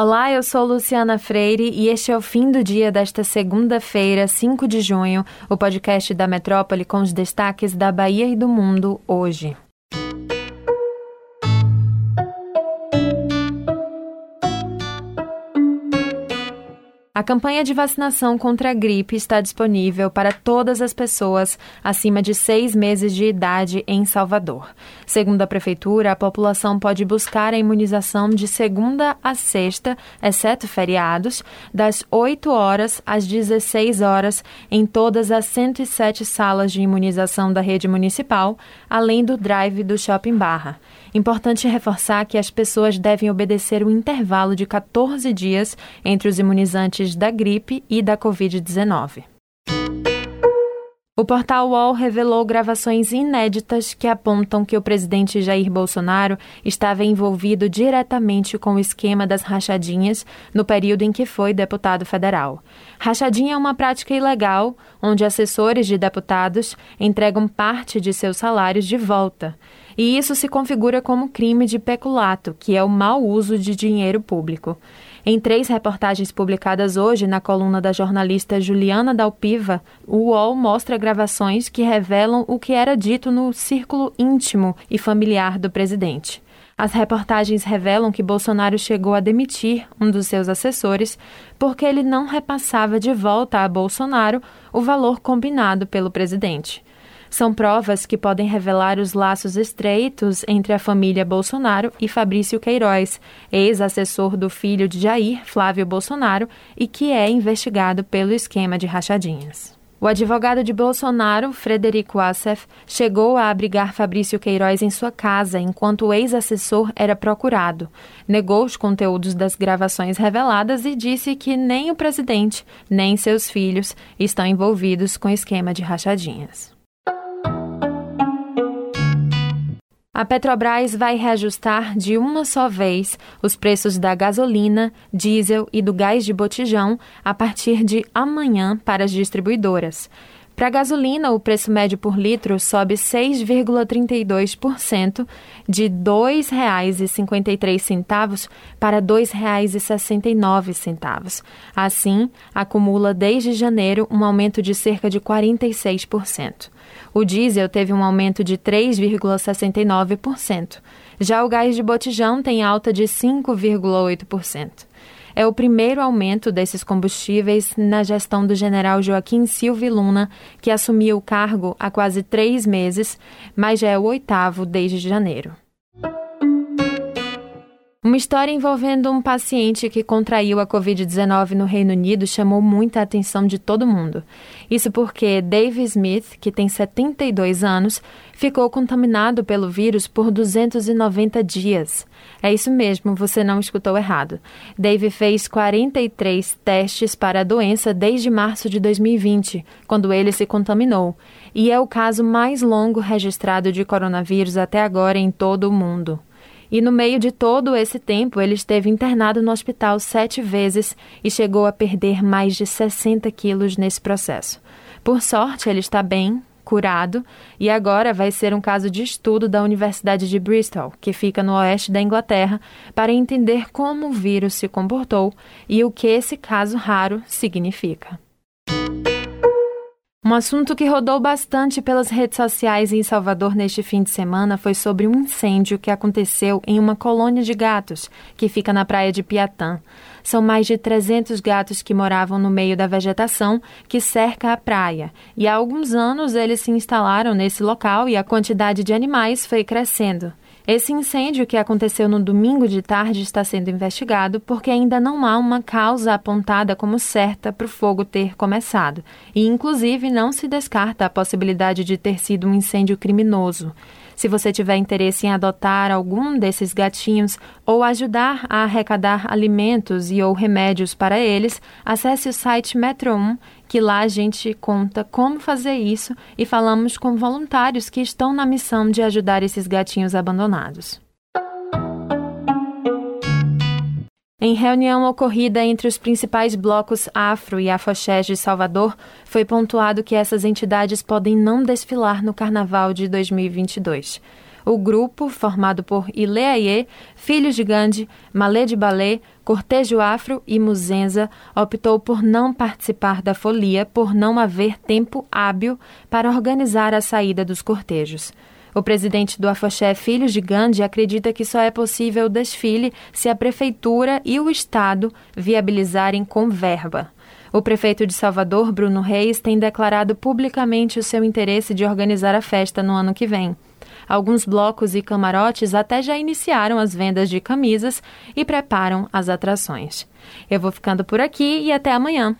Olá, eu sou Luciana Freire e este é o fim do dia desta segunda-feira, 5 de junho, o podcast da Metrópole com os destaques da Bahia e do mundo hoje. A campanha de vacinação contra a gripe está disponível para todas as pessoas acima de seis meses de idade em Salvador. Segundo a Prefeitura, a população pode buscar a imunização de segunda a sexta, exceto feriados, das 8 horas às 16 horas, em todas as 107 salas de imunização da rede municipal, além do drive do Shopping Barra. Importante reforçar que as pessoas devem obedecer o intervalo de 14 dias entre os imunizantes da gripe e da Covid-19. O portal UOL revelou gravações inéditas que apontam que o presidente Jair Bolsonaro estava envolvido diretamente com o esquema das rachadinhas no período em que foi deputado federal. Rachadinha é uma prática ilegal onde assessores de deputados entregam parte de seus salários de volta e isso se configura como crime de peculato, que é o mau uso de dinheiro público. Em três reportagens publicadas hoje na coluna da jornalista Juliana Dalpiva, o UOL mostra gravações que revelam o que era dito no círculo íntimo e familiar do presidente. As reportagens revelam que Bolsonaro chegou a demitir um dos seus assessores porque ele não repassava de volta a Bolsonaro o valor combinado pelo presidente. São provas que podem revelar os laços estreitos entre a família Bolsonaro e Fabrício Queiroz, ex-assessor do filho de Jair, Flávio Bolsonaro, e que é investigado pelo esquema de rachadinhas. O advogado de Bolsonaro, Frederico Assef, chegou a abrigar Fabrício Queiroz em sua casa enquanto o ex-assessor era procurado. Negou os conteúdos das gravações reveladas e disse que nem o presidente, nem seus filhos estão envolvidos com esquema de rachadinhas. A Petrobras vai reajustar de uma só vez os preços da gasolina, diesel e do gás de botijão a partir de amanhã para as distribuidoras. Para a gasolina, o preço médio por litro sobe 6,32%, de R$ 2,53 para R$ 2,69. Assim, acumula desde janeiro um aumento de cerca de 46%. O diesel teve um aumento de 3,69%. Já o gás de botijão tem alta de 5,8%. É o primeiro aumento desses combustíveis na gestão do general Joaquim Silva Luna, que assumiu o cargo há quase três meses, mas já é o oitavo desde janeiro. Uma história envolvendo um paciente que contraiu a Covid-19 no Reino Unido chamou muita atenção de todo mundo. Isso porque Dave Smith, que tem 72 anos, ficou contaminado pelo vírus por 290 dias. É isso mesmo, você não escutou errado. Dave fez 43 testes para a doença desde março de 2020, quando ele se contaminou, e é o caso mais longo registrado de coronavírus até agora em todo o mundo. E no meio de todo esse tempo, ele esteve internado no hospital sete vezes e chegou a perder mais de 60 quilos nesse processo. Por sorte, ele está bem, curado, e agora vai ser um caso de estudo da Universidade de Bristol, que fica no oeste da Inglaterra, para entender como o vírus se comportou e o que esse caso raro significa. Um assunto que rodou bastante pelas redes sociais em Salvador neste fim de semana foi sobre um incêndio que aconteceu em uma colônia de gatos que fica na praia de Piatã. São mais de 300 gatos que moravam no meio da vegetação que cerca a praia, e há alguns anos eles se instalaram nesse local e a quantidade de animais foi crescendo. Esse incêndio que aconteceu no domingo de tarde está sendo investigado porque ainda não há uma causa apontada como certa para o fogo ter começado, e inclusive não se descarta a possibilidade de ter sido um incêndio criminoso. Se você tiver interesse em adotar algum desses gatinhos ou ajudar a arrecadar alimentos e ou remédios para eles, acesse o site Metro 1, que lá a gente conta como fazer isso e falamos com voluntários que estão na missão de ajudar esses gatinhos abandonados. Em reunião ocorrida entre os principais blocos afro e afoxés de Salvador, foi pontuado que essas entidades podem não desfilar no Carnaval de 2022. o grupo, formado por Ileaie, Filhos de Gandhi, Malê de Balé, Cortejo Afro e Muzenza, optou por não participar da folia por não haver tempo hábil para organizar a saída dos cortejos. O presidente do Afoxé Filhos de Gandhi acredita que só é possível o desfile se a prefeitura e o Estado viabilizarem com verba. O prefeito de Salvador, Bruno Reis, tem declarado publicamente o seu interesse de organizar a festa no ano que vem. Alguns blocos e camarotes até já iniciaram as vendas de camisas e preparam as atrações. Eu vou ficando por aqui e até amanhã.